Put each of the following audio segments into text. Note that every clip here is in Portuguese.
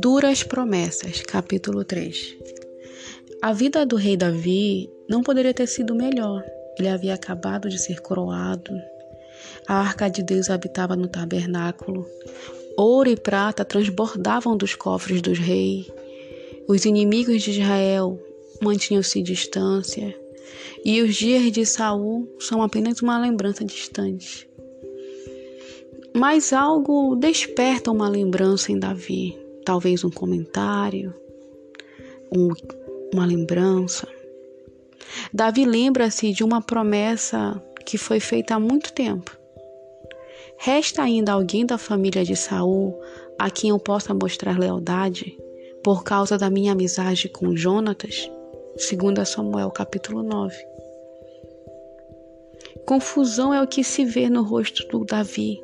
Duras promessas, capítulo 3. A vida do rei Davi não poderia ter sido melhor. Ele havia acabado de ser coroado. A arca de Deus habitava no tabernáculo. Ouro e prata transbordavam dos cofres dos reis. Os inimigos de Israel mantinham-se distância. E os dias de Saul são apenas uma lembrança distante. Mas algo desperta uma lembrança em Davi talvez um comentário, um, uma lembrança. Davi lembra-se de uma promessa que foi feita há muito tempo. Resta ainda alguém da família de Saul a quem eu possa mostrar lealdade por causa da minha amizade com Jonatas? Segundo Samuel capítulo 9. Confusão é o que se vê no rosto do Davi.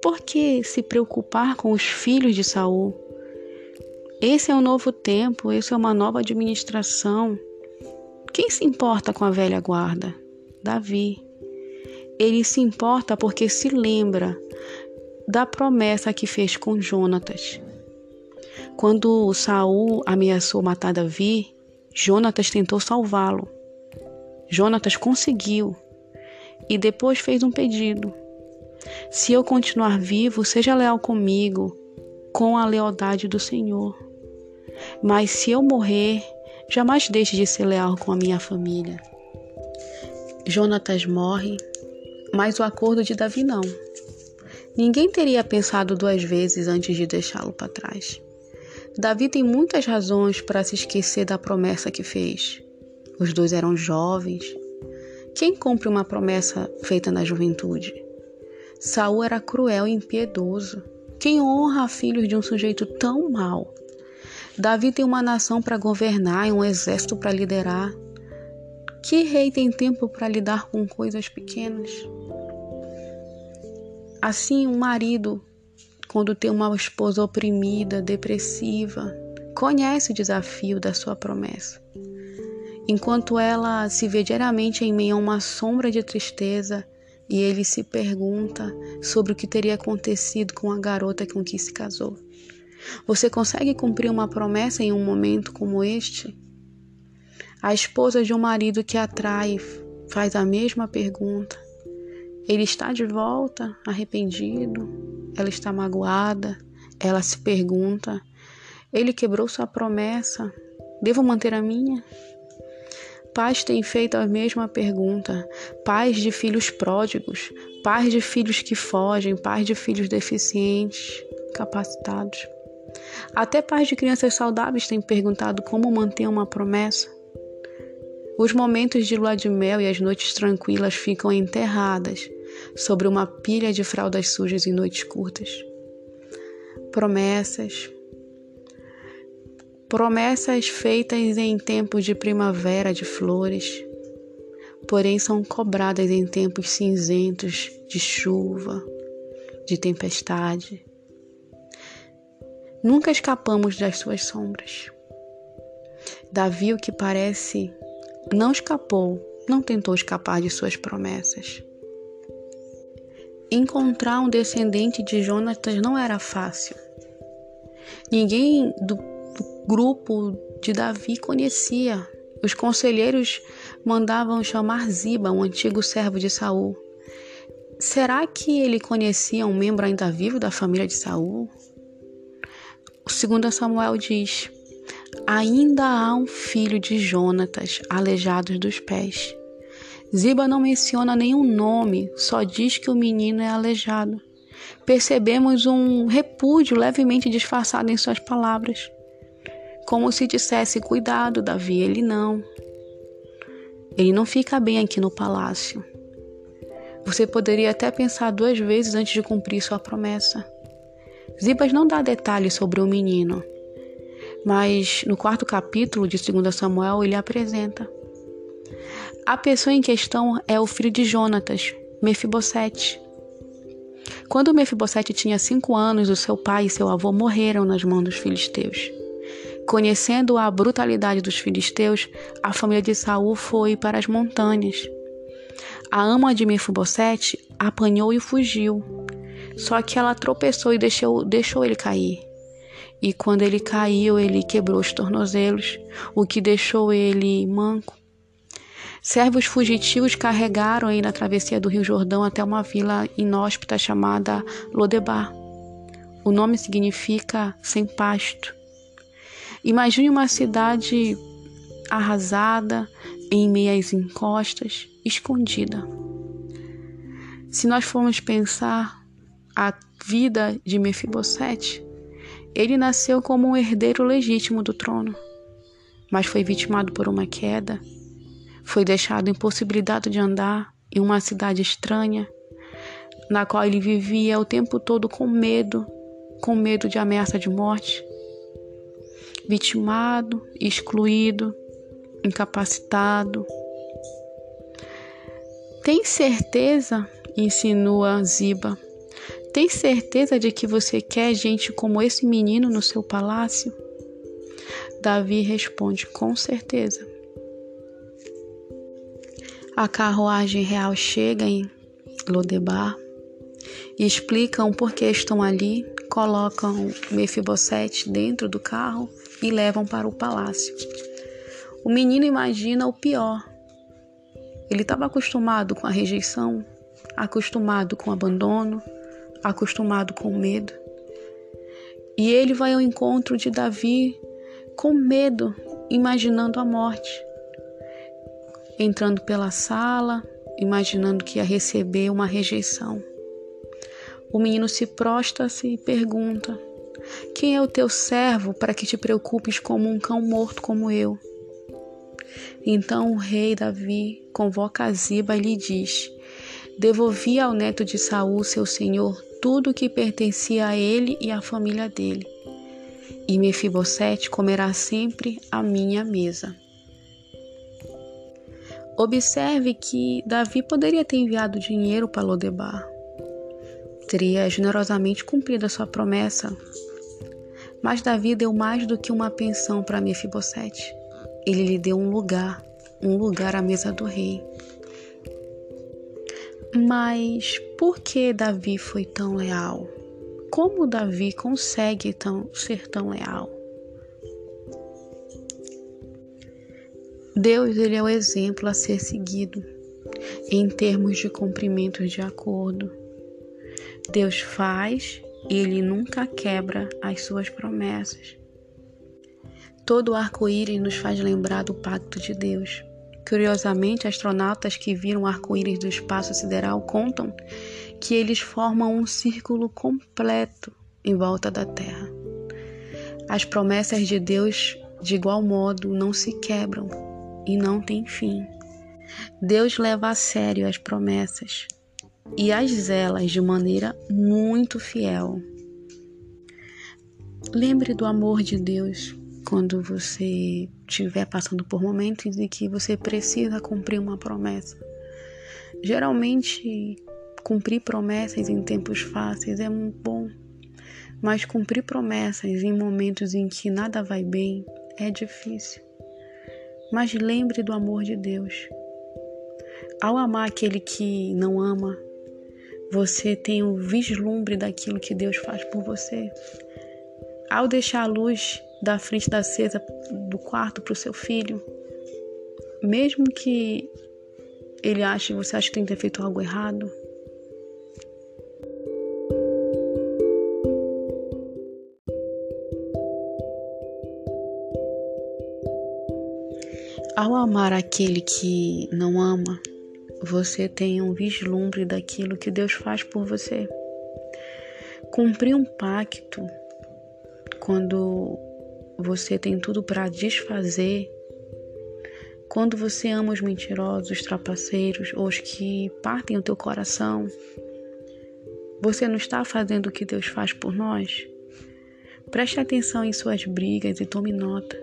Por que se preocupar com os filhos de Saul? Esse é um novo tempo, esse é uma nova administração. Quem se importa com a velha guarda? Davi. Ele se importa porque se lembra da promessa que fez com Jonatas. Quando Saul ameaçou matar Davi, Jonatas tentou salvá-lo. Jonatas conseguiu e depois fez um pedido. Se eu continuar vivo, seja leal comigo, com a lealdade do Senhor. Mas se eu morrer, jamais deixe de ser leal com a minha família. Jonatas morre, mas o acordo de Davi não. Ninguém teria pensado duas vezes antes de deixá-lo para trás. Davi tem muitas razões para se esquecer da promessa que fez. Os dois eram jovens. Quem cumpre uma promessa feita na juventude? Saul era cruel e impiedoso. Quem honra filhos de um sujeito tão mau? Davi tem uma nação para governar e um exército para liderar. Que rei tem tempo para lidar com coisas pequenas? Assim, um marido, quando tem uma esposa oprimida, depressiva, conhece o desafio da sua promessa. Enquanto ela se vê diariamente em meio a uma sombra de tristeza, e ele se pergunta sobre o que teria acontecido com a garota com quem se casou. Você consegue cumprir uma promessa em um momento como este? A esposa de um marido que atrai faz a mesma pergunta. Ele está de volta, arrependido? Ela está magoada? Ela se pergunta: Ele quebrou sua promessa? Devo manter a minha? Pais têm feito a mesma pergunta. Pais de filhos pródigos, pais de filhos que fogem, pais de filhos deficientes, capacitados. Até pais de crianças saudáveis têm perguntado como manter uma promessa. Os momentos de lua de mel e as noites tranquilas ficam enterradas sobre uma pilha de fraldas sujas em noites curtas. Promessas. Promessas feitas em tempos de primavera de flores, porém são cobradas em tempos cinzentos de chuva, de tempestade. Nunca escapamos das suas sombras. Davi, o que parece, não escapou, não tentou escapar de suas promessas. Encontrar um descendente de Jonatas não era fácil. Ninguém do, grupo de Davi conhecia. Os conselheiros mandavam chamar Ziba, um antigo servo de Saul. Será que ele conhecia um membro ainda vivo da família de Saul? Segundo Samuel diz: Ainda há um filho de Jonatas, aleijado dos pés. Ziba não menciona nenhum nome, só diz que o menino é aleijado. Percebemos um repúdio levemente disfarçado em suas palavras. Como se dissesse: Cuidado, Davi, ele não. Ele não fica bem aqui no palácio. Você poderia até pensar duas vezes antes de cumprir sua promessa. Zibas não dá detalhes sobre o menino, mas no quarto capítulo de 2 Samuel ele apresenta. A pessoa em questão é o filho de Jonatas, Mefibosete. Quando Mefibosete tinha cinco anos, o seu pai e seu avô morreram nas mãos dos filisteus. Conhecendo a brutalidade dos filisteus, a família de Saul foi para as montanhas. A ama de Mefibosete apanhou e fugiu. Só que ela tropeçou e deixou, deixou ele cair. e quando ele caiu, ele quebrou os tornozelos, o que deixou ele manco. Servos fugitivos carregaram ele na travessia do Rio Jordão até uma vila inóspita chamada Lodebar. O nome significa sem pasto. Imagine uma cidade arrasada, em meias encostas, escondida. Se nós formos pensar a vida de Mefibosete, ele nasceu como um herdeiro legítimo do trono, mas foi vitimado por uma queda, foi deixado impossibilitado de andar em uma cidade estranha, na qual ele vivia o tempo todo com medo, com medo de ameaça de morte, vitimado, excluído, incapacitado. Tem certeza? insinua Ziba. Tem certeza de que você quer gente como esse menino no seu palácio? Davi responde: Com certeza. A carruagem real chega em Lodebar e explicam por que estão ali, colocam Mefibosete dentro do carro e levam para o palácio. O menino imagina o pior. Ele estava acostumado com a rejeição, acostumado com o abandono, acostumado com medo. E ele vai ao encontro de Davi com medo, imaginando a morte. Entrando pela sala, imaginando que ia receber uma rejeição. O menino se prostra-se e pergunta: Quem é o teu servo para que te preocupes como um cão morto como eu? Então o rei Davi convoca Ziba e lhe diz: Devolvi ao neto de Saul, seu senhor, tudo o que pertencia a ele e à família dele. E Mefibosete comerá sempre à minha mesa. Observe que Davi poderia ter enviado dinheiro para Lodebar. Teria generosamente cumprido a sua promessa. Mas Davi deu mais do que uma pensão para Mefibosete. Ele lhe deu um lugar, um lugar à mesa do rei. Mas por que Davi foi tão leal? Como Davi consegue tão, ser tão leal? Deus ele é o exemplo a ser seguido em termos de cumprimento de acordo. Deus faz e ele nunca quebra as suas promessas. Todo arco-íris nos faz lembrar do pacto de Deus. Curiosamente, astronautas que viram arco-íris do espaço sideral contam que eles formam um círculo completo em volta da Terra. As promessas de Deus, de igual modo, não se quebram e não têm fim. Deus leva a sério as promessas e as zela de maneira muito fiel. Lembre do amor de Deus quando você estiver passando por momentos em que você precisa cumprir uma promessa. Geralmente, cumprir promessas em tempos fáceis é muito bom, mas cumprir promessas em momentos em que nada vai bem é difícil. Mas lembre do amor de Deus. Ao amar aquele que não ama, você tem o vislumbre daquilo que Deus faz por você. Ao deixar a luz da frente da cesa do quarto para o seu filho, mesmo que ele ache, você acha que tem que ter feito algo errado, Ao amar aquele que não ama, você tem um vislumbre daquilo que Deus faz por você. Cumprir um pacto quando você tem tudo para desfazer. Quando você ama os mentirosos, os trapaceiros, os que partem o teu coração, você não está fazendo o que Deus faz por nós? Preste atenção em suas brigas e tome nota.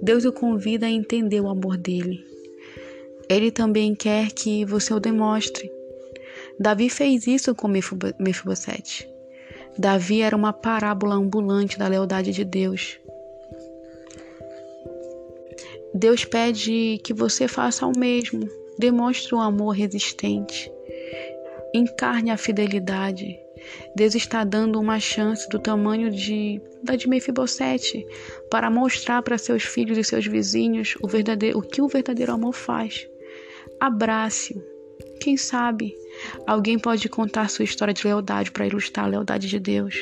Deus o convida a entender o amor dele. Ele também quer que você o demonstre. Davi fez isso com Mefibosete. Davi era uma parábola ambulante da lealdade de Deus. Deus pede que você faça o mesmo, demonstre um amor resistente. encarne a fidelidade. Deus está dando uma chance do tamanho de da de Mefibosete para mostrar para seus filhos e seus vizinhos o verdadeiro o que o verdadeiro amor faz. Abrace-o. Quem sabe alguém pode contar sua história de lealdade para ilustrar a lealdade de Deus.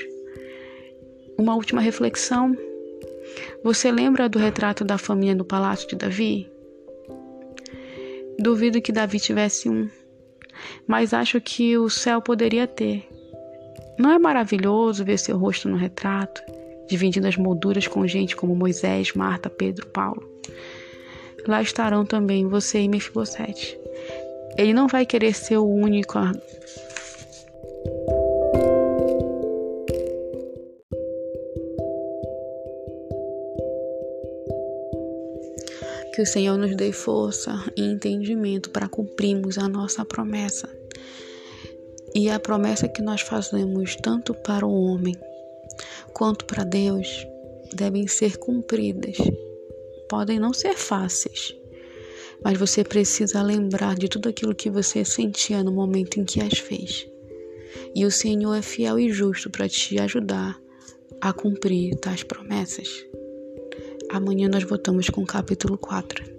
Uma última reflexão. Você lembra do retrato da família no palácio de Davi? Duvido que Davi tivesse um, mas acho que o céu poderia ter. Não é maravilhoso ver seu rosto no retrato, dividindo as molduras com gente como Moisés, Marta, Pedro, Paulo? Lá estarão também você e Mefibosete. Ele não vai querer ser o único a... Que o Senhor nos dê força e entendimento para cumprirmos a nossa promessa. E a promessa que nós fazemos tanto para o homem quanto para Deus devem ser cumpridas. Podem não ser fáceis, mas você precisa lembrar de tudo aquilo que você sentia no momento em que as fez. E o Senhor é fiel e justo para te ajudar a cumprir tais promessas. Amanhã nós voltamos com o capítulo 4.